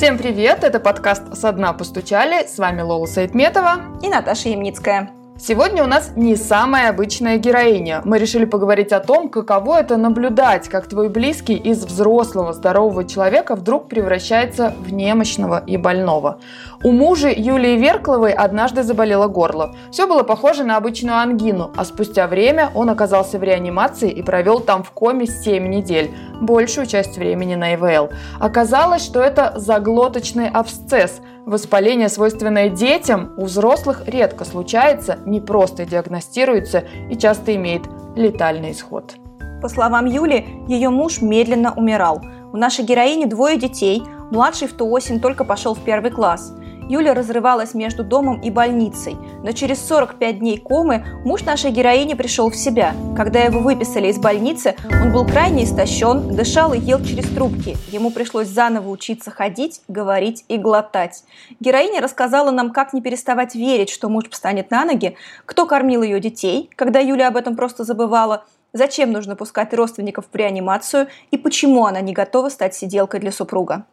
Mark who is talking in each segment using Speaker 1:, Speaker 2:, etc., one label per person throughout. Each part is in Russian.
Speaker 1: Всем привет! Это подкаст «Со дна постучали». С вами Лола Сайтметова
Speaker 2: и Наташа Ямницкая.
Speaker 1: Сегодня у нас не самая обычная героиня. Мы решили поговорить о том, каково это наблюдать, как твой близкий из взрослого здорового человека вдруг превращается в немощного и больного. У мужа Юлии Веркловой однажды заболело горло. Все было похоже на обычную ангину, а спустя время он оказался в реанимации и провел там в коме 7 недель, большую часть времени на ИВЛ. Оказалось, что это заглоточный абсцесс – Воспаление, свойственное детям, у взрослых редко случается, не просто диагностируется и часто имеет летальный исход.
Speaker 2: По словам Юли, ее муж медленно умирал. У нашей героини двое детей, младший в ту осень только пошел в первый класс. Юля разрывалась между домом и больницей, но через 45 дней комы муж нашей героини пришел в себя. Когда его выписали из больницы, он был крайне истощен, дышал и ел через трубки. Ему пришлось заново учиться ходить, говорить и глотать. Героиня рассказала нам, как не переставать верить, что муж встанет на ноги, кто кормил ее детей, когда Юля об этом просто забывала, зачем нужно пускать родственников в реанимацию и почему она не готова стать сиделкой для супруга.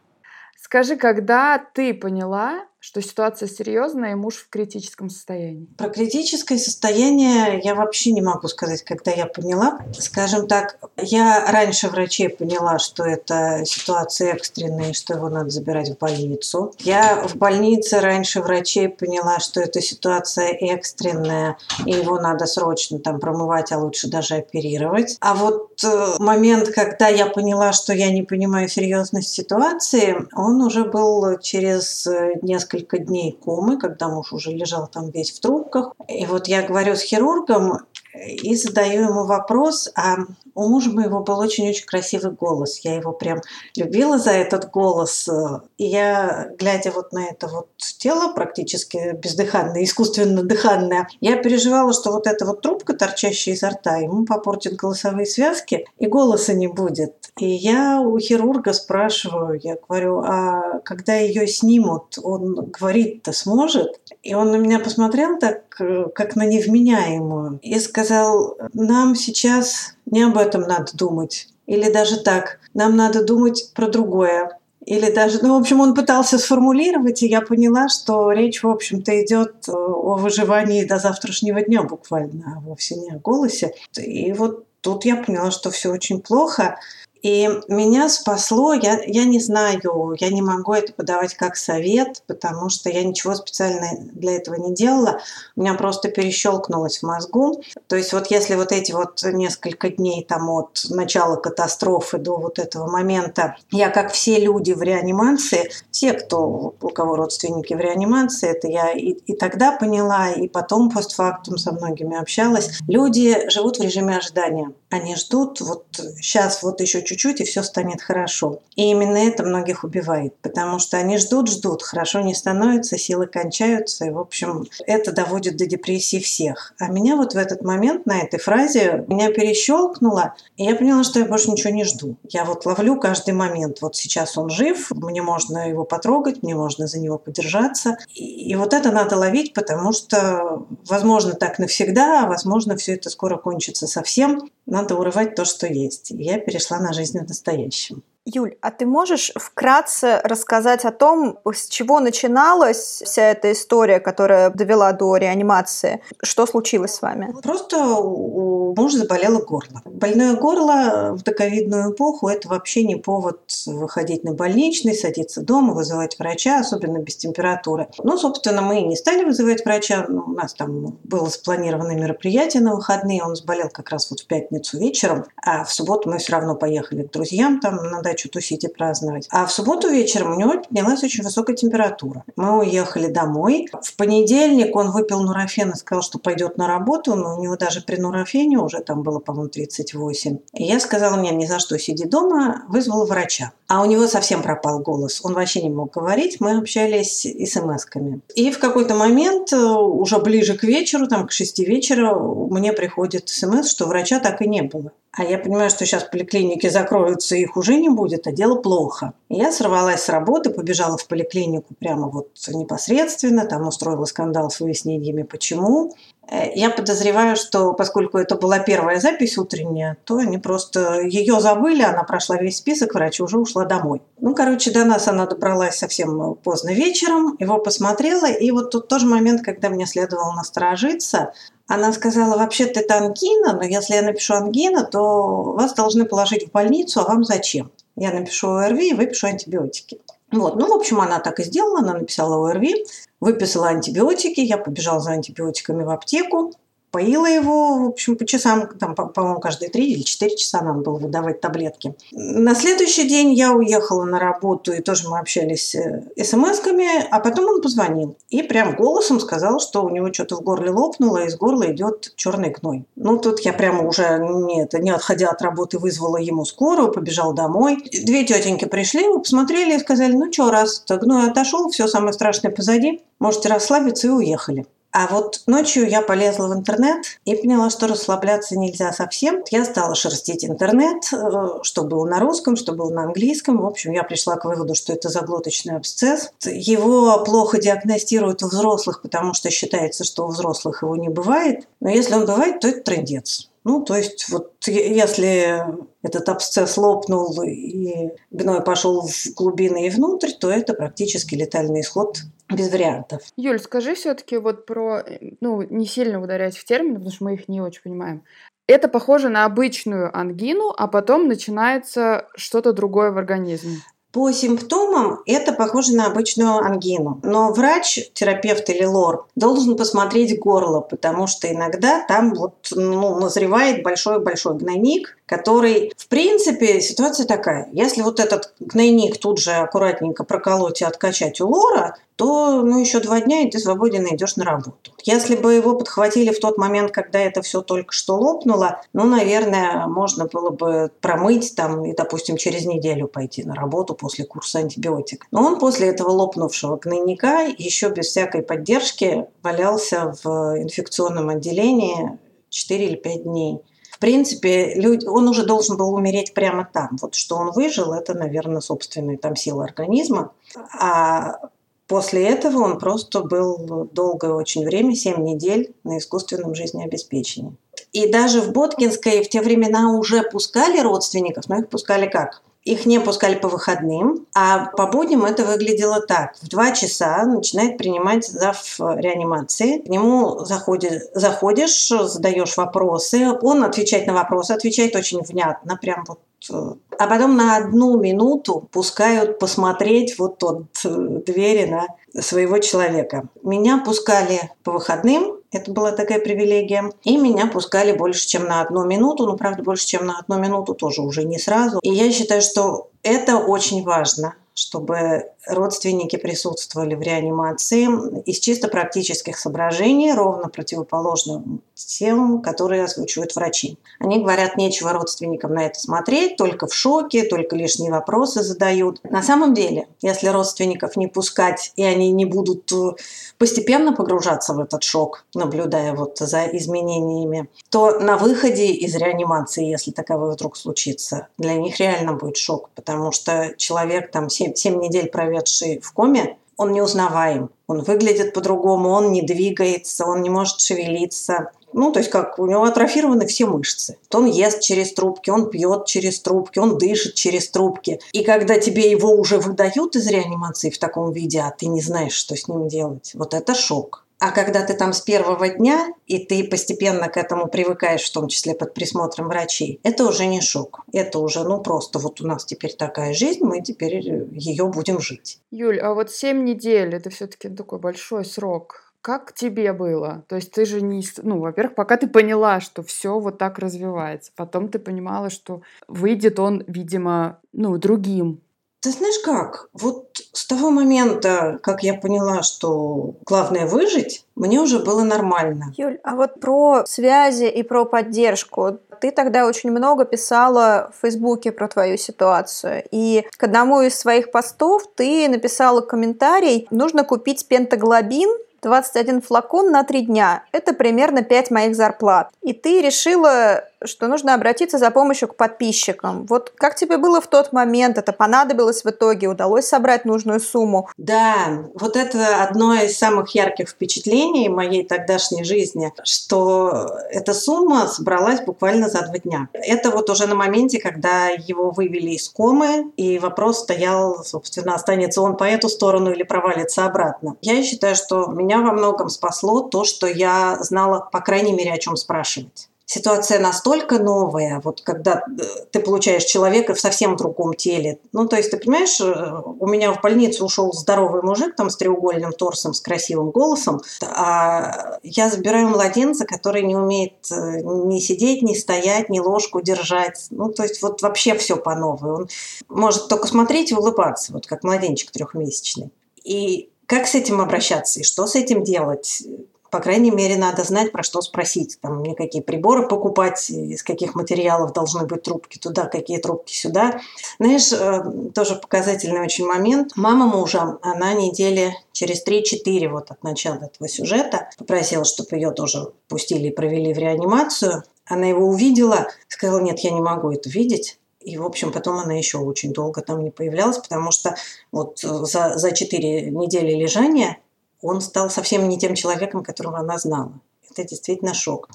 Speaker 1: Скажи, когда ты поняла, что ситуация серьезная и муж в критическом состоянии?
Speaker 3: Про критическое состояние я вообще не могу сказать, когда я поняла. Скажем так, я раньше врачей поняла, что это ситуация экстренная, что его надо забирать в больницу. Я в больнице раньше врачей поняла, что это ситуация экстренная, и его надо срочно там промывать, а лучше даже оперировать. А вот э, момент, когда я поняла, что я не понимаю серьезность ситуации, он уже был через несколько несколько дней комы, когда муж уже лежал там весь в трубках. И вот я говорю с хирургом и задаю ему вопрос, а у мужа моего был очень-очень красивый голос. Я его прям любила за этот голос. И я, глядя вот на это вот тело практически бездыханное, искусственно дыханное, я переживала, что вот эта вот трубка, торчащая изо рта, ему попортит голосовые связки, и голоса не будет. И я у хирурга спрашиваю, я говорю, а когда ее снимут, он говорить-то сможет? И он на меня посмотрел так, как на невменяемую, и сказал, нам сейчас не об этом надо думать. Или даже так, нам надо думать про другое. Или даже, ну, в общем, он пытался сформулировать, и я поняла, что речь, в общем-то, идет о выживании до завтрашнего дня буквально, а вовсе не о голосе. И вот тут я поняла, что все очень плохо. И меня спасло, я, я не знаю, я не могу это подавать как совет, потому что я ничего специально для этого не делала. У меня просто перещелкнулось в мозгу. То есть вот если вот эти вот несколько дней там от начала катастрофы до вот этого момента, я как все люди в реанимации, все, кто, у кого родственники в реанимации, это я и, и тогда поняла, и потом постфактум со многими общалась, люди живут в режиме ожидания. Они ждут вот сейчас вот еще чуть-чуть, и все станет хорошо. И именно это многих убивает, потому что они ждут, ждут, хорошо не становится, силы кончаются, и, в общем, это доводит до депрессии всех. А меня вот в этот момент на этой фразе меня перещелкнуло, и я поняла, что я больше ничего не жду. Я вот ловлю каждый момент. Вот сейчас он жив, мне можно его потрогать, мне можно за него подержаться. И, и вот это надо ловить, потому что, возможно, так навсегда, а возможно, все это скоро кончится совсем. Надо урывать то, что есть. И я перешла на жизнь в настоящем.
Speaker 2: Юль, а ты можешь вкратце рассказать о том, с чего начиналась вся эта история, которая довела до реанимации? Что случилось с вами?
Speaker 3: Просто у мужа заболело горло. Больное горло в доковидную эпоху – это вообще не повод выходить на больничный, садиться дома, вызывать врача, особенно без температуры. Ну, собственно, мы не стали вызывать врача. У нас там было спланировано мероприятие на выходные. Он заболел как раз вот в пятницу вечером. А в субботу мы все равно поехали к друзьям там на дачу удачу тусить и праздновать. А в субботу вечером у него поднялась очень высокая температура. Мы уехали домой. В понедельник он выпил нурофен и сказал, что пойдет на работу, но у него даже при нурофене уже там было, по-моему, 38. И я сказала, мне ни за что сиди дома, вызвала врача. А у него совсем пропал голос. Он вообще не мог говорить. Мы общались смс-ками. И в какой-то момент, э, уже ближе к вечеру, там к 6 вечера, мне приходит смс, что врача так и не было. А я понимаю, что сейчас поликлиники закроются, их уже не будет, а дело плохо. Я сорвалась с работы, побежала в поликлинику прямо вот непосредственно, там устроила скандал с выяснениями, почему. Э, я подозреваю, что поскольку это была первая запись утренняя, то они просто ее забыли, она прошла весь список, врач уже ушла домой. Ну, короче, до нас она добралась совсем поздно вечером, его посмотрела, и вот тут тоже момент, когда мне следовало насторожиться, она сказала, вообще-то это ангина, но если я напишу ангина, то вас должны положить в больницу, а вам зачем? Я напишу ОРВИ и выпишу антибиотики. Вот, ну, в общем, она так и сделала, она написала ОРВИ, выписала антибиотики, я побежала за антибиотиками в аптеку, поила его, в общем, по часам, там, по-моему, каждые три или четыре часа надо было выдавать таблетки. На следующий день я уехала на работу, и тоже мы общались э, смс-ками, а потом он позвонил. И прям голосом сказал, что у него что-то в горле лопнуло, и из горла идет черный гной. Ну, тут я прямо уже, нет, не отходя от работы, вызвала ему скорую, побежал домой. Две тетеньки пришли, посмотрели и сказали, ну что, раз гной отошел, все самое страшное позади, можете расслабиться и уехали. А вот ночью я полезла в интернет и поняла, что расслабляться нельзя совсем. Я стала шерстить интернет, э, что было на русском, что было на английском. В общем, я пришла к выводу, что это заглоточный абсцесс. Его плохо диагностируют у взрослых, потому что считается, что у взрослых его не бывает. Но если он бывает, то это трендец. Ну, то есть, вот если этот абсцесс лопнул и гной пошел в глубины и внутрь, то это практически летальный исход без вариантов.
Speaker 1: Юль, скажи все-таки вот про, ну, не сильно ударять в термины, потому что мы их не очень понимаем. Это похоже на обычную ангину, а потом начинается что-то другое в организме.
Speaker 3: По симптомам это похоже на обычную ангину. Но врач, терапевт или лор должен посмотреть горло, потому что иногда там вот, ну, назревает большой-большой гнойник, который, в принципе, ситуация такая. Если вот этот гнойник тут же аккуратненько проколоть и откачать у лора, то ну, еще два дня, и ты свободен идешь на работу. Если бы его подхватили в тот момент, когда это все только что лопнуло, ну, наверное, можно было бы промыть там и, допустим, через неделю пойти на работу после курса антибиотик. Но он после этого лопнувшего гнойника еще без всякой поддержки валялся в инфекционном отделении 4 или 5 дней. В принципе, люди, он уже должен был умереть прямо там. Вот что он выжил, это, наверное, собственная там сила организма. А после этого он просто был долгое очень время, 7 недель, на искусственном жизнеобеспечении. И даже в Боткинской в те времена уже пускали родственников, но их пускали как? Их не пускали по выходным, а по будням это выглядело так. В два часа начинает принимать зав реанимации. К нему заходишь, заходишь, задаешь вопросы. Он отвечает на вопросы, отвечает очень внятно, прям вот э, а потом на одну минуту пускают посмотреть вот от э, двери на своего человека. Меня пускали по выходным, это была такая привилегия. И меня пускали больше, чем на одну минуту. Ну, правда, больше, чем на одну минуту тоже уже не сразу. И я считаю, что это очень важно чтобы родственники присутствовали в реанимации из чисто практических соображений, ровно противоположно тем, которые озвучивают врачи. Они говорят, нечего родственникам на это смотреть, только в шоке, только лишние вопросы задают. На самом деле, если родственников не пускать, и они не будут э, постепенно погружаться в этот шок, наблюдая вот за изменениями, то на выходе из реанимации, если таковое вдруг случится, для них реально будет шок, потому что человек там 7, 7 недель проведший в коме, он неузнаваем. Он выглядит по-другому, он не двигается, он не может шевелиться. Ну, то есть как у него атрофированы все мышцы. То он ест через трубки, он пьет через трубки, он дышит через трубки. И когда тебе его уже выдают из реанимации в таком виде, а ты не знаешь, что с ним делать, вот это шок. А когда ты там с первого дня, и ты постепенно к этому привыкаешь, в том числе под присмотром врачей, это уже не шок. Это уже, ну, просто вот у нас теперь такая жизнь, мы теперь ее будем жить.
Speaker 1: Юль, а вот 7 недель, это все-таки такой большой срок. Как тебе было? То есть ты же не... Ну, во-первых, пока ты поняла, что все вот так развивается. Потом ты понимала, что выйдет он, видимо, ну, другим.
Speaker 3: Ты знаешь как? Вот с того момента, как я поняла, что главное выжить, мне уже было нормально.
Speaker 2: Юль, а вот про связи и про поддержку. Ты тогда очень много писала в Фейсбуке про твою ситуацию. И к одному из своих постов ты написала комментарий «Нужно купить пентаглобин 21 флакон на 3 дня. Это примерно 5 моих зарплат. И ты решила что нужно обратиться за помощью к подписчикам. Вот как тебе было в тот момент? Это понадобилось в итоге? Удалось собрать нужную сумму?
Speaker 3: Да, вот это одно из самых ярких впечатлений моей тогдашней жизни, что эта сумма собралась буквально за два дня. Это вот уже на моменте, когда его вывели из комы, и вопрос стоял, собственно, останется он по эту сторону или провалится обратно. Я считаю, что меня во многом спасло то, что я знала, по крайней мере, о чем спрашивать ситуация настолько новая, вот когда э, ты получаешь человека в совсем другом теле. Ну, то есть, ты понимаешь, э, у меня в больницу ушел здоровый мужик там с треугольным торсом, с красивым голосом, а я забираю младенца, который не умеет э, ни сидеть, ни стоять, ни ложку держать. Ну, то есть, вот вообще все по новой. Он может только смотреть и улыбаться, вот как младенчик трехмесячный. И как с этим обращаться и что с этим делать? по крайней мере, надо знать, про что спросить. Там мне какие приборы покупать, из каких материалов должны быть трубки туда, какие трубки сюда. Знаешь, э, тоже показательный очень момент. Мама мужа, она недели через 3-4 вот от начала этого сюжета попросила, чтобы ее тоже пустили и провели в реанимацию. Она его увидела, сказала, нет, я не могу это видеть. И, в общем, потом она еще очень долго там не появлялась, потому что вот за, за 4 недели лежания он стал совсем не тем человеком, которого она знала. Это действительно шок.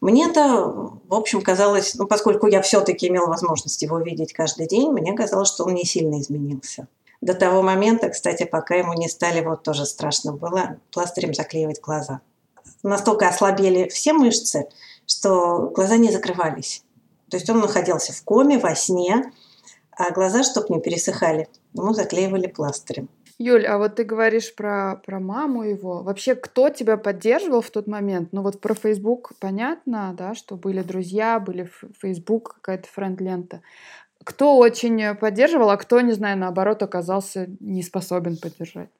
Speaker 3: Мне это, в общем, казалось, ну, поскольку я все-таки имела возможность его видеть каждый день, мне казалось, что он не сильно изменился. До того момента, кстати, пока ему не стали, вот тоже страшно было, пластырем заклеивать глаза. Настолько ослабели все мышцы, что глаза не закрывались. То есть он находился в коме, во сне, а глаза, чтобы не пересыхали, ему заклеивали пластырем.
Speaker 1: Юль, а вот ты говоришь про, про маму его. Вообще, кто тебя поддерживал в тот момент? Ну вот про Facebook понятно, да, что были друзья, были Facebook, какая-то френд-лента. Кто очень поддерживал, а кто, не знаю, наоборот, оказался не способен поддержать?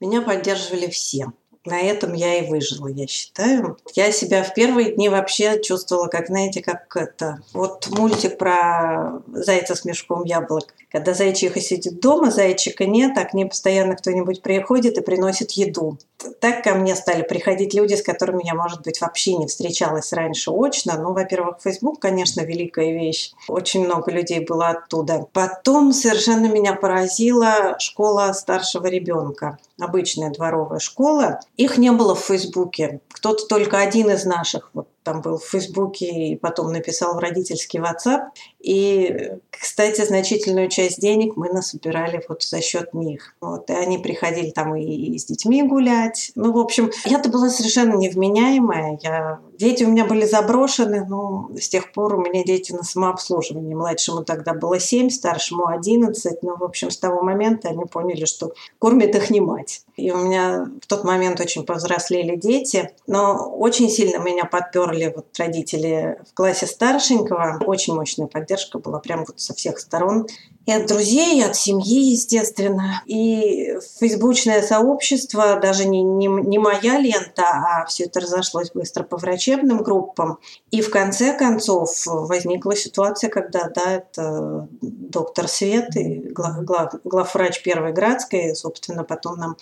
Speaker 3: Меня поддерживали все на этом я и выжила, я считаю. Я себя в первые дни вообще чувствовала, как, знаете, как это... Вот мультик про зайца с мешком яблок. Когда зайчиха сидит дома, зайчика нет, а к ней постоянно кто-нибудь приходит и приносит еду. Так ко мне стали приходить люди, с которыми я, может быть, вообще не встречалась раньше очно. Ну, во-первых, Facebook, конечно, великая вещь. Очень много людей было оттуда. Потом совершенно меня поразила школа старшего ребенка. Обычная дворовая школа. Их не было в Фейсбуке. Кто-то только один из наших вот там был в Фейсбуке и потом написал в родительский WhatsApp. И, кстати, значительную часть денег мы насобирали вот за счет них. Вот, и они приходили там и, и с детьми гулять. Ну, в общем, я-то была совершенно невменяемая. Я... Дети у меня были заброшены, но с тех пор у меня дети на самообслуживании. Младшему тогда было 7, старшему 11. Ну, в общем, с того момента они поняли, что кормит их не мать. И у меня в тот момент очень повзрослели дети. Но очень сильно меня подперли вот родители в классе старшенького. Очень мощная поддержка была прям вот со всех сторон. И от друзей, и от семьи, естественно. И фейсбучное сообщество, даже не, не, не моя лента, а все это разошлось быстро по врачебным группам. И в конце концов возникла ситуация, когда, да, это доктор Свет и глав, глав, главврач Первой Градской, собственно, потом нам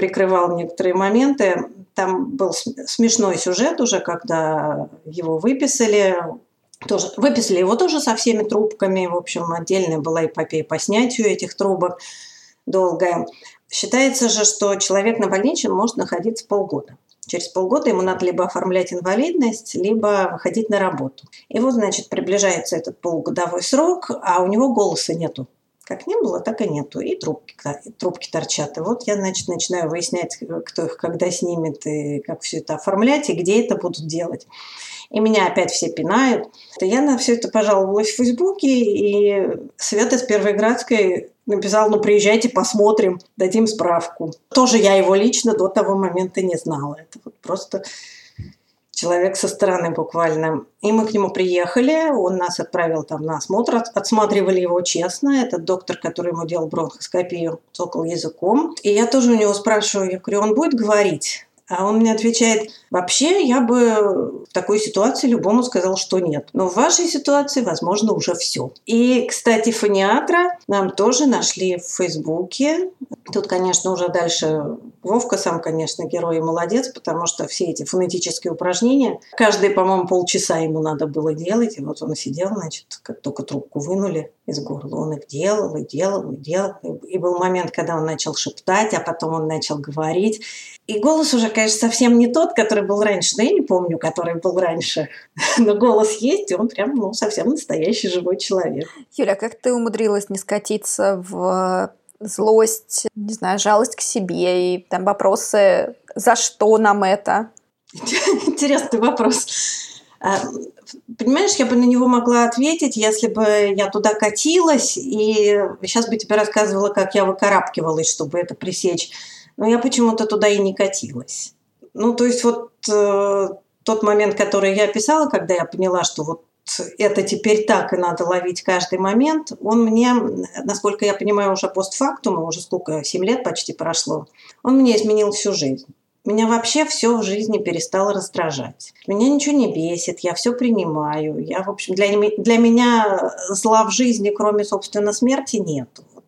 Speaker 3: прикрывал некоторые моменты. Там был смешной сюжет уже, когда его выписали. Тоже, выписали его тоже со всеми трубками. В общем, отдельная была эпопея по снятию этих трубок долгая. Считается же, что человек на больничном может находиться полгода. Через полгода ему надо либо оформлять инвалидность, либо выходить на работу. И вот, значит, приближается этот полугодовой срок, а у него голоса нету. Как не было, так и нету. И трубки, трубки торчат. И вот я, значит, начинаю выяснять, кто их когда снимет, и как все это оформлять, и где это будут делать. И меня опять все пинают. Я на все это пожаловалась в Фейсбуке, и Света с Первой Градской написал, ну приезжайте, посмотрим, дадим справку. Тоже я его лично до того момента не знала. Это вот просто человек со стороны буквально. И мы к нему приехали, он нас отправил там на осмотр, отсматривали его честно. Этот доктор, который ему делал бронхоскопию, цокал языком. И я тоже у него спрашиваю, я говорю, он будет говорить? А он мне отвечает, вообще я бы в такой ситуации любому сказал, что нет. Но в вашей ситуации, возможно, уже все. И, кстати, фониатра нам тоже нашли в Фейсбуке. Тут, конечно, уже дальше Вовка сам, конечно, герой и молодец, потому что все эти фонетические упражнения, каждые, по-моему, полчаса ему надо было делать, и вот он сидел, значит, как только трубку вынули из горла, он их делал, и делал, и делал. И был момент, когда он начал шептать, а потом он начал говорить. И голос уже, конечно, совсем не тот, который был раньше. Да я не помню, который был раньше. Но голос есть, и он прям ну, совсем настоящий живой человек.
Speaker 2: Юля, как ты умудрилась не скатиться в злость, не знаю, жалость к себе и там вопросы, за что нам это?
Speaker 3: Интересный вопрос. А, понимаешь, я бы на него могла ответить, если бы я туда катилась, и сейчас бы тебе рассказывала, как я выкарабкивалась, чтобы это пресечь. Но я почему-то туда и не катилась. Ну, то есть вот э, тот момент, который я описала, когда я поняла, что вот это теперь так, и надо ловить каждый момент, он мне, насколько я понимаю, уже постфактум, уже сколько, 7 лет почти прошло, он мне изменил всю жизнь. Меня вообще все в жизни перестало раздражать. Меня ничего не бесит, я все принимаю. Я, в общем, для, для меня зла в жизни, кроме, собственно, смерти, нет. Вот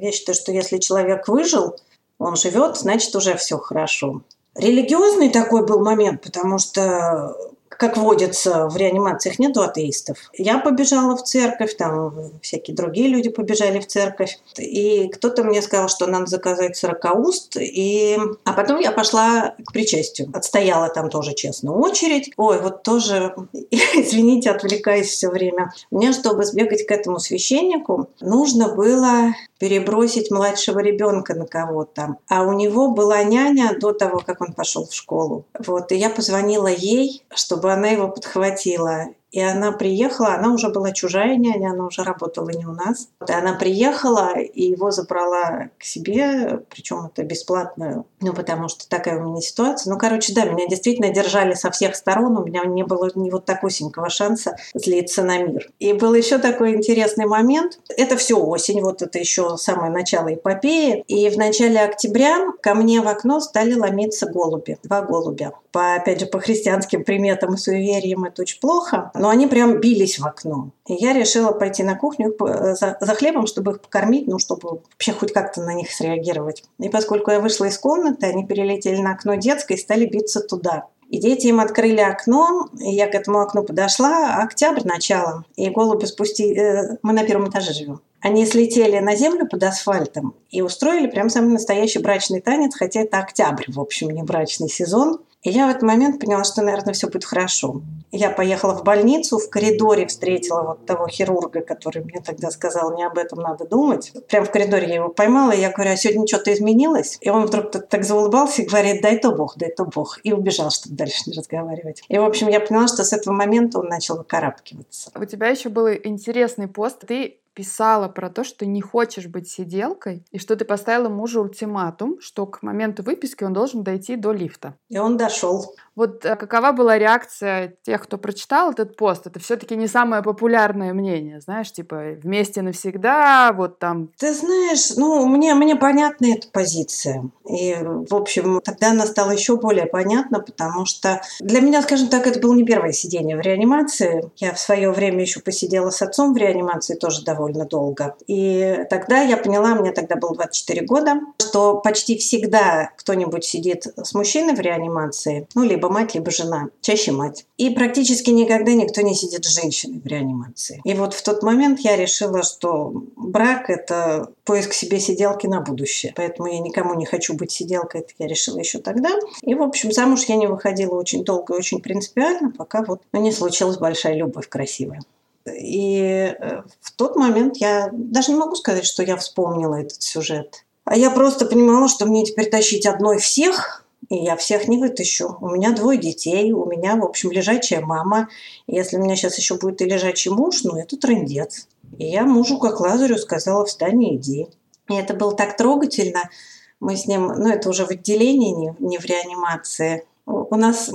Speaker 3: я считаю, что если человек выжил, он живет, значит, уже все хорошо. Религиозный такой был момент, потому что как водится, в реанимациях нету атеистов. Я побежала в церковь, там всякие другие люди побежали в церковь. И кто-то мне сказал, что надо заказать сорокауст. И... А потом я пошла к причастию. Отстояла там тоже, честно, очередь. Ой, вот тоже, извините, отвлекаюсь все время. Мне, чтобы сбегать к этому священнику, нужно было перебросить младшего ребенка на кого-то. А у него была няня до того, как он пошел в школу. Вот, и я позвонила ей, чтобы она его подхватила. И она приехала, она уже была чужая няня, она уже работала не у нас. И она приехала и его забрала к себе, причем это бесплатно, ну, потому что такая у меня ситуация. Ну, короче, да, меня действительно держали со всех сторон, у меня не было ни вот такусенького шанса злиться на мир. И был еще такой интересный момент. Это все осень, вот это еще самое начало эпопеи. И в начале октября ко мне в окно стали ломиться голуби, два голубя. По, опять же, по христианским приметам и суевериям это очень плохо но они прям бились в окно. И я решила пойти на кухню за, за хлебом, чтобы их покормить, ну, чтобы вообще хоть как-то на них среагировать. И поскольку я вышла из комнаты, они перелетели на окно детской и стали биться туда. И дети им открыли окно, и я к этому окну подошла, октябрь начало, и голуби спустили, э, мы на первом этаже живем. Они слетели на землю под асфальтом и устроили прям самый настоящий брачный танец, хотя это октябрь, в общем, не брачный сезон. И я в этот момент поняла, что, наверное, все будет хорошо. Я поехала в больницу, в коридоре встретила вот того хирурга, который мне тогда сказал, не об этом надо думать. Прям в коридоре я его поймала, и я говорю, а сегодня что-то изменилось? И он вдруг так, заулыбался и говорит, дай то Бог, дай то Бог. И убежал, чтобы дальше не разговаривать. И, в общем, я поняла, что с этого момента он начал выкарабкиваться.
Speaker 1: У тебя еще был интересный пост. Ты писала про то, что не хочешь быть сиделкой, и что ты поставила мужу ультиматум, что к моменту выписки он должен дойти до лифта.
Speaker 3: И он дошел.
Speaker 1: Вот э, какова была реакция тех, кто прочитал этот пост? Это все-таки не самое популярное мнение, знаешь, типа вместе навсегда, вот там.
Speaker 3: Ты знаешь, ну, мне, мне понятна эта позиция. И, в общем, тогда она стала еще более понятна, потому что для меня, скажем так, это было не первое сидение в реанимации. Я в свое время еще посидела с отцом в реанимации тоже довольно долго. И тогда я поняла, мне тогда было 24 года, что почти всегда кто-нибудь сидит с мужчиной в реанимации, ну, либо либо мать, либо жена. Чаще мать. И практически никогда никто не сидит с женщиной в реанимации. И вот в тот момент я решила, что брак – это поиск себе сиделки на будущее. Поэтому я никому не хочу быть сиделкой. Это я решила еще тогда. И, в общем, замуж я не выходила очень долго и очень принципиально, пока вот ну, не случилась большая любовь красивая. И э, в тот момент я даже не могу сказать, что я вспомнила этот сюжет. А я просто понимала, что мне теперь тащить одной всех и я всех не вытащу. У меня двое детей, у меня, в общем, лежачая мама. Если у меня сейчас еще будет и лежачий муж, ну, это трендец. И я мужу, как Лазарю, сказала, встань и иди. И это было так трогательно. Мы с ним, ну, это уже в отделении, не, не в реанимации. У нас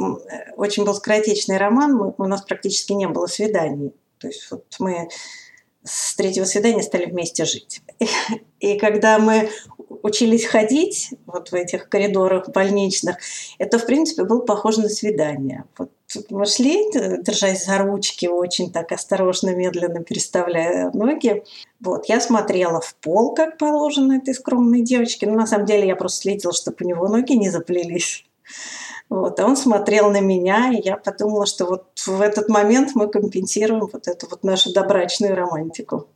Speaker 3: очень был скоротечный роман, мы, у нас практически не было свиданий. То есть вот мы с третьего свидания стали вместе жить. И когда мы учились ходить вот в этих коридорах больничных, это, в принципе, было похоже на свидание. Вот мы шли, держась за ручки, очень так осторожно, медленно переставляя ноги. Вот, я смотрела в пол, как положено этой скромной девочке. Но на самом деле я просто следила, чтобы у него ноги не заплелись. Вот, а он смотрел на меня, и я подумала, что вот в этот момент мы компенсируем вот эту вот нашу добрачную романтику.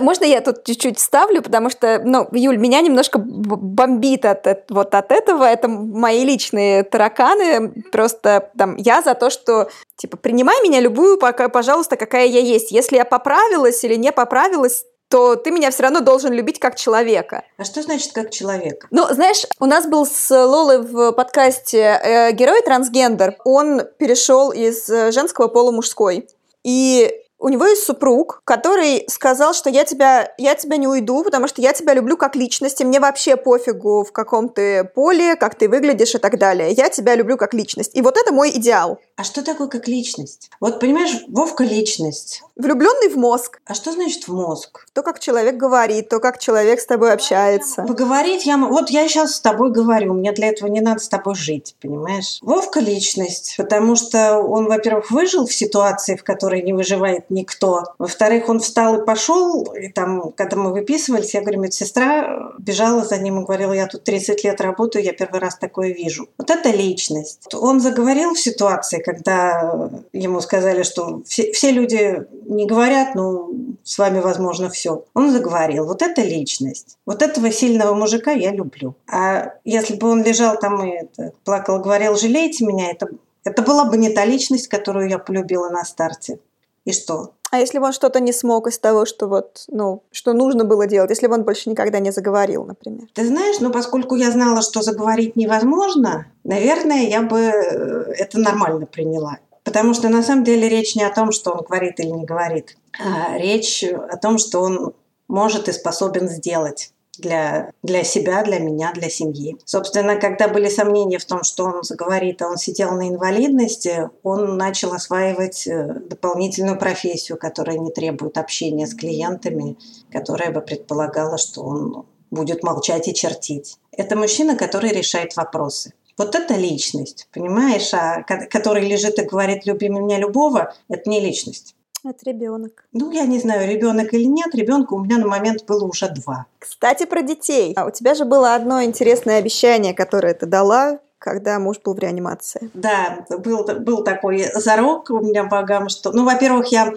Speaker 2: Можно я тут чуть-чуть ставлю, потому что, ну, Юль, меня немножко бомбит от, вот от этого. Это мои личные тараканы. Просто там я за то, что типа принимай меня любую, пока, пожалуйста, какая я есть. Если я поправилась или не поправилась, то ты меня все равно должен любить как человека.
Speaker 3: А что значит как человека?
Speaker 2: Ну, знаешь, у нас был с Лолой в подкасте э, герой трансгендер. Он перешел из э, женского пола мужской. И у него есть супруг, который сказал, что я тебя, я тебя не уйду, потому что я тебя люблю как личность, и мне вообще пофигу, в каком ты поле, как ты выглядишь и так далее. Я тебя люблю как личность. И вот это мой идеал.
Speaker 3: А что такое как личность? Вот понимаешь, Вовка личность.
Speaker 2: Влюбленный в мозг.
Speaker 3: А что значит в мозг?
Speaker 2: То, как человек говорит, то, как человек с тобой общается.
Speaker 3: Поговорить я... Вот я сейчас с тобой говорю, мне для этого не надо с тобой жить, понимаешь? Вовка личность, потому что он, во-первых, выжил в ситуации, в которой не выживает никто. Во-вторых, он встал и пошел, и там, когда мы выписывались, я говорю, медсестра бежала за ним и говорила, я тут 30 лет работаю, я первый раз такое вижу. Вот это личность. Он заговорил в ситуации, когда ему сказали, что все, все люди не говорят, ну, с вами возможно все. Он заговорил. Вот это личность. Вот этого сильного мужика я люблю. А если бы он лежал там и это, плакал, говорил, жалейте меня, это, это была бы не та личность, которую я полюбила на старте. И что?
Speaker 2: А если бы он что-то не смог из того, что вот, ну, что нужно было делать, если бы он больше никогда не заговорил, например?
Speaker 3: Ты знаешь, ну, поскольку я знала, что заговорить невозможно, наверное, я бы э, это нормально приняла. Потому что на самом деле речь не о том, что он говорит или не говорит, а речь о том, что он может и способен сделать для, для себя, для меня, для семьи. Собственно, когда были сомнения в том, что он заговорит, а он сидел на инвалидности, он начал осваивать э, дополнительную профессию, которая не требует общения с клиентами, которая бы предполагала, что он будет молчать и чертить. Это мужчина, который решает вопросы. Вот это личность, понимаешь? А который лежит и говорит «люби меня любого» – это не личность.
Speaker 2: Это ребенок.
Speaker 3: Ну, я не знаю, ребенок или нет. Ребенка у меня на момент было уже два.
Speaker 2: Кстати, про детей. А у тебя же было одно интересное обещание, которое ты дала когда муж был в реанимации.
Speaker 3: Да, был, был такой зарок у меня богам, что... Ну, во-первых, я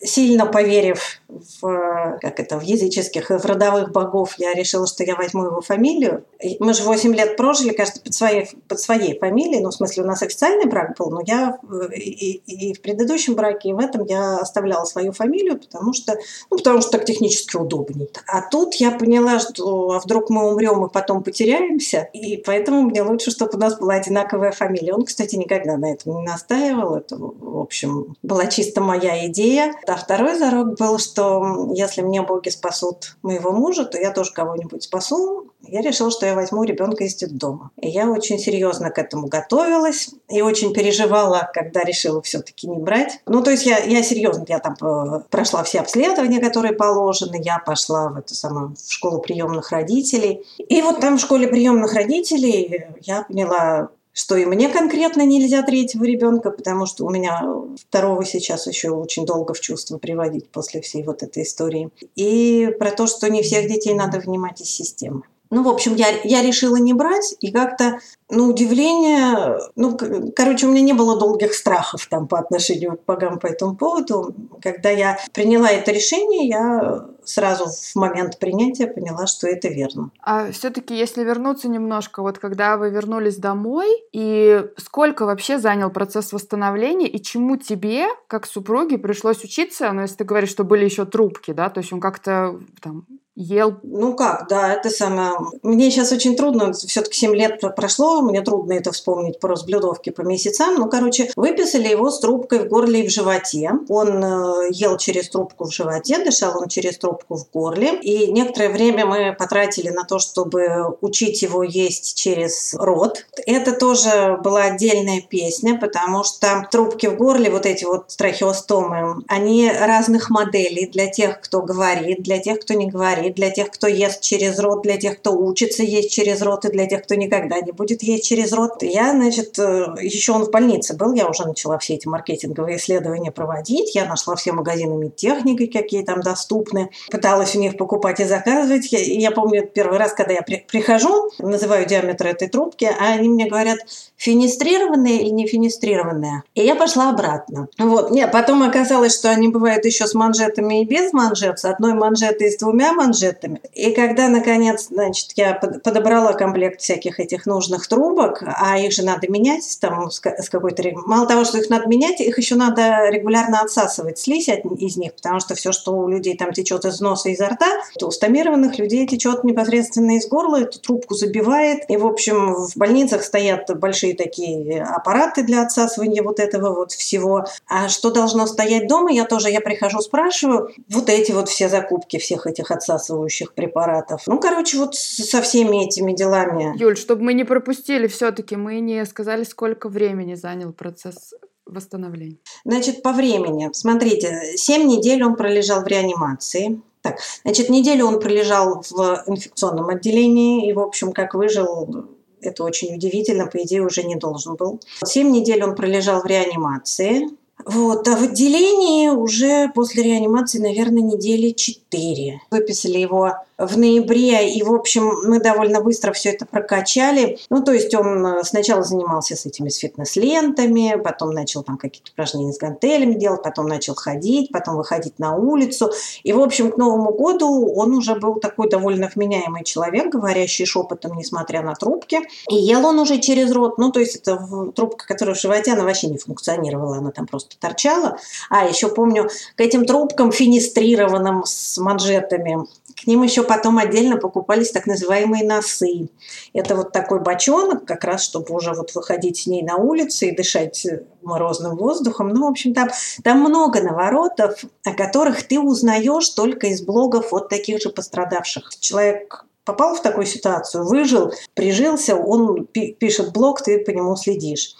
Speaker 3: сильно поверив в, как это, в языческих, в родовых богов, я решила, что я возьму его фамилию. Мы же 8 лет прожили, кажется, под своей, под своей фамилией. Ну, в смысле, у нас официальный брак был, но я и, и в предыдущем браке, и в этом я оставляла свою фамилию, потому что, ну, потому что так технически удобнее. А тут я поняла, что а вдруг мы умрем и потом потеряемся, и поэтому мне лучше, чтобы у нас была одинаковая фамилия. Он, кстати, никогда на этом не настаивал. Это, в общем, была чисто моя идея. А второй зарок был, что если мне боги спасут моего мужа, то я тоже кого-нибудь спасу. Я решила, что я возьму ребенка из детдома. И я очень серьезно к этому готовилась и очень переживала, когда решила все-таки не брать. Ну, то есть я, я серьезно, я там э, прошла все обследования, которые положены, я пошла в эту самую в школу приемных родителей. И вот там в школе приемных родителей я поняла, что и мне конкретно нельзя третьего ребенка, потому что у меня второго сейчас еще очень долго в чувство приводить после всей вот этой истории. И про то, что не всех детей надо вынимать из системы. Ну, в общем, я, я решила не брать, и как-то, ну, удивление, ну, короче, у меня не было долгих страхов там по отношению к богам по этому поводу. Когда я приняла это решение, я сразу в момент принятия поняла, что это верно.
Speaker 1: А все-таки, если вернуться немножко, вот когда вы вернулись домой, и сколько вообще занял процесс восстановления, и чему тебе, как супруге, пришлось учиться, ну, если ты говоришь, что были еще трубки, да, то есть он как-то там ел?
Speaker 3: Ну как, да, это самое. Мне сейчас очень трудно, все-таки 7 лет прошло, мне трудно это вспомнить по разблюдовке по месяцам. Ну, короче, выписали его с трубкой в горле и в животе. Он э, ел через трубку в животе, дышал он через трубку в горле. И некоторое время мы потратили на то, чтобы учить его есть через рот. Это тоже была отдельная песня, потому что трубки в горле, вот эти вот трахеостомы, они разных моделей для тех, кто говорит, для тех, кто не говорит, для тех, кто ест через рот, для тех, кто учится есть через рот, и для тех, кто никогда не будет есть через рот. Я, значит, э, еще он в больнице был, я уже начала все эти маркетинговые исследования проводить, я нашла все магазины медтехники, какие там доступны, пыталась у них покупать и заказывать. Я, я помню первый раз, когда я при, прихожу, называю диаметр этой трубки, а они мне говорят, финистрированные или не финистрированные. И я пошла обратно. Вот. Нет, потом оказалось, что они бывают еще с манжетами и без манжет, с одной манжетой и с двумя манжетами. И когда, наконец, значит, я подобрала комплект всяких этих нужных трубок, а их же надо менять там с какой-то... Мало того, что их надо менять, их еще надо регулярно отсасывать слизь из них, потому что все, что у людей там течет из носа и изо рта, то у стомированных людей течет непосредственно из горла, эту трубку забивает. И, в общем, в больницах стоят большие такие аппараты для отсасывания вот этого вот всего. А что должно стоять дома, я тоже, я прихожу, спрашиваю, вот эти вот все закупки всех этих отсасывающих препаратов. Ну, короче, вот со всеми этими делами.
Speaker 1: Юль, чтобы мы не пропустили все-таки, мы не сказали, сколько времени занял процесс восстановления.
Speaker 3: Значит, по времени. Смотрите, 7 недель он пролежал в реанимации. Так, значит, неделю он пролежал в инфекционном отделении и, в общем, как выжил, это очень удивительно, по идее, уже не должен был. Семь недель он пролежал в реанимации. Вот, а в отделении уже после реанимации, наверное, недели четыре. Выписали его в ноябре, и, в общем, мы довольно быстро все это прокачали. Ну, то есть он э, сначала занимался с этими с фитнес-лентами, потом начал там какие-то упражнения с гантелями делать, потом начал ходить, потом выходить на улицу. И, в общем, к Новому году он уже был такой довольно вменяемый человек, говорящий шепотом, несмотря на трубки. И ел он уже через рот. Ну, то есть это трубка, которая в животе, она вообще не функционировала, она там просто торчала. А, еще помню, к этим трубкам финистрированным с манжетами, к ним еще потом отдельно покупались так называемые носы. Это вот такой бочонок, как раз, чтобы уже вот выходить с ней на улицу и дышать морозным воздухом. Ну, в общем, там, там много наворотов, о которых ты узнаешь только из блогов вот таких же пострадавших. Человек попал в такую ситуацию, выжил, прижился, он пишет блог, ты по нему следишь.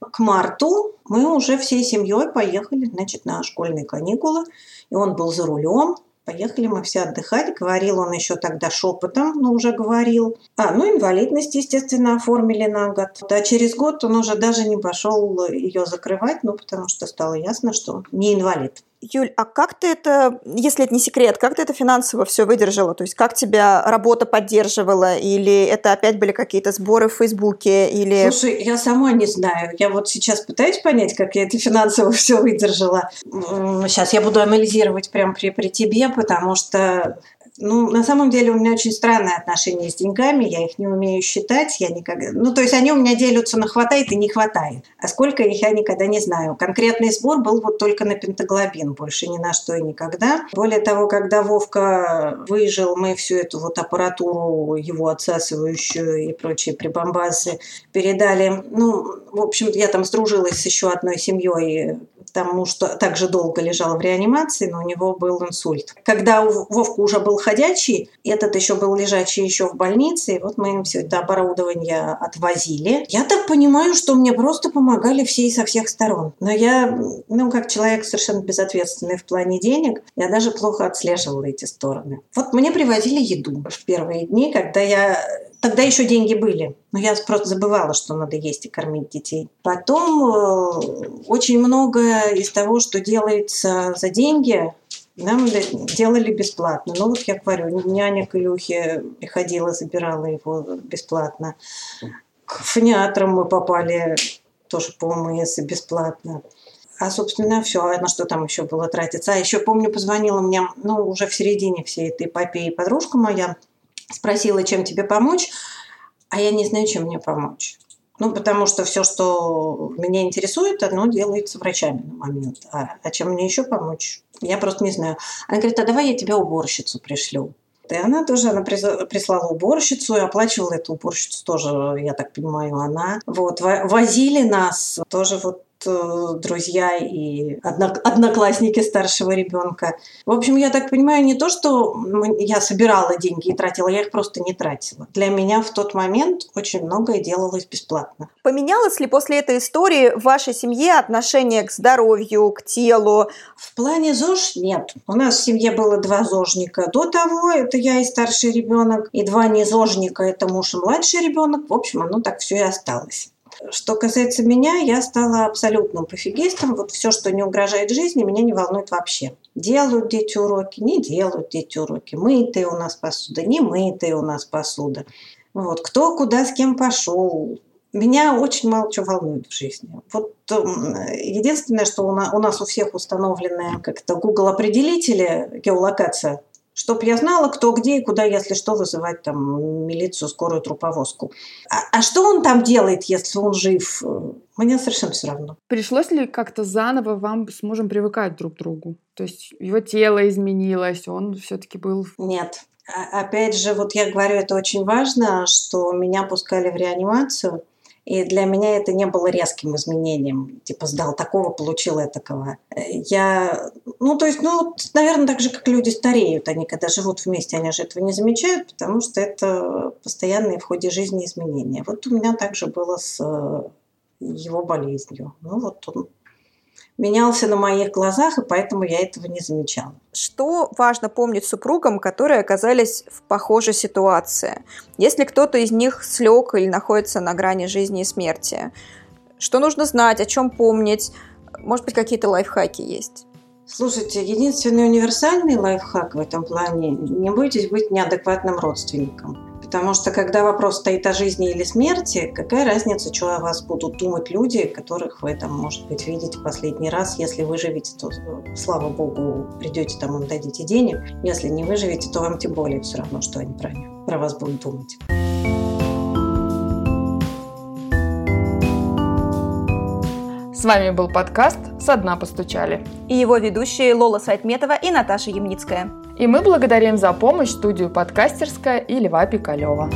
Speaker 3: К марту мы уже всей семьей поехали, значит, на школьные каникулы, и он был за рулем, Поехали мы все отдыхать. Говорил он еще тогда шепотом, но уже говорил. А, ну, инвалидность, естественно, оформили на год. А через год он уже даже не пошел ее закрывать, ну, потому что стало ясно, что не инвалид.
Speaker 2: Юль, а как ты это, если это не секрет, как ты это финансово все выдержала? То есть как тебя работа поддерживала? Или это опять были какие-то сборы в Фейсбуке? Или...
Speaker 3: Слушай, я сама не знаю. Я вот сейчас пытаюсь понять, как я это финансово все выдержала. Сейчас я буду анализировать прямо при, при тебе, потому что ну, на самом деле у меня очень странное отношение с деньгами, я их не умею считать, я никогда... Ну, то есть они у меня делятся на хватает и не хватает. А сколько их я никогда не знаю. Конкретный сбор был вот только на пентаглобин, больше ни на что и никогда. Более того, когда Вовка выжил, мы всю эту вот аппаратуру его отсасывающую и прочие прибамбасы передали. Ну, в общем, я там сдружилась с еще одной семьей, тому что также долго лежал в реанимации, но у него был инсульт. Когда Вовка уже был ходячий, этот еще был лежачий еще в больнице, и вот мы им все это оборудование отвозили. Я так понимаю, что мне просто помогали все и со всех сторон. Но я, ну, как человек совершенно безответственный в плане денег, я даже плохо отслеживала эти стороны. Вот мне привозили еду в первые дни, когда я Тогда еще деньги были, но я просто забывала, что надо есть и кормить детей. Потом э, очень многое из того, что делается за деньги, нам делали бесплатно. Ну вот я говорю, няня к Илюхе приходила, забирала его бесплатно. К фониатрам мы попали тоже по ОМС бесплатно. А, собственно, все. А на что там еще было тратиться? А еще помню, позвонила мне, ну, уже в середине всей этой эпопеи подружка моя, спросила, чем тебе помочь, а я не знаю, чем мне помочь. Ну, потому что все, что меня интересует, оно делается врачами на момент. А, а чем мне еще помочь? Я просто не знаю. Она говорит, а давай я тебе уборщицу пришлю. И она тоже, она прислала уборщицу и оплачивала эту уборщицу тоже, я так понимаю, она. Вот, возили нас тоже вот друзья и одноклассники старшего ребенка. В общем, я так понимаю, не то, что я собирала деньги и тратила, я их просто не тратила. Для меня в тот момент очень многое делалось бесплатно.
Speaker 2: Поменялось ли после этой истории в вашей семье отношение к здоровью, к телу?
Speaker 3: В плане ЗОЖ нет. У нас в семье было два ЗОЖника до того, это я и старший ребенок, и два незожника, это муж и младший ребенок. В общем, оно так все и осталось. Что касается меня, я стала абсолютным пофигистом. Вот все, что не угрожает жизни, меня не волнует вообще. Делают дети уроки, не делают дети уроки. Мытая у нас посуда, не мытая у нас посуда. Вот. Кто куда с кем пошел, меня очень мало чего волнует в жизни. Вот единственное, что у, нас у всех установлены как-то Google определители, геолокация, чтобы я знала, кто где и куда, если что, вызывать там милицию, скорую труповозку. А, а что он там делает, если он жив? Мне совершенно все равно.
Speaker 1: Пришлось ли как-то заново вам с мужем привыкать друг к другу? То есть его тело изменилось, он все-таки был...
Speaker 3: Нет. А, опять же, вот я говорю, это очень важно, что меня пускали в реанимацию – и для меня это не было резким изменением. Типа сдал такого, получил этакого. Я, ну, то есть, ну, наверное, так же, как люди стареют. Они, когда живут вместе, они же этого не замечают, потому что это постоянные в ходе жизни изменения. Вот у меня также было с э, его болезнью. Ну, вот он менялся на моих глазах, и поэтому я этого не замечала.
Speaker 2: Что важно помнить супругам, которые оказались в похожей ситуации? Если кто-то из них слег или находится на грани жизни и смерти, что нужно знать, о чем помнить? Может быть, какие-то лайфхаки есть?
Speaker 3: Слушайте, единственный универсальный лайфхак в этом плане – не бойтесь быть неадекватным родственником. Потому что когда вопрос стоит о жизни или смерти, какая разница, что о вас будут думать люди, которых вы там, может быть, видите последний раз. Если выживете, то, слава богу, придете там им дадите денег. Если не выживете, то вам тем более все равно, что они про, про вас будут думать.
Speaker 1: С вами был подкаст «Со дна постучали».
Speaker 2: И его ведущие Лола Сайтметова и Наташа Ямницкая.
Speaker 1: И мы благодарим за помощь студию «Подкастерская» и Льва Пикалева.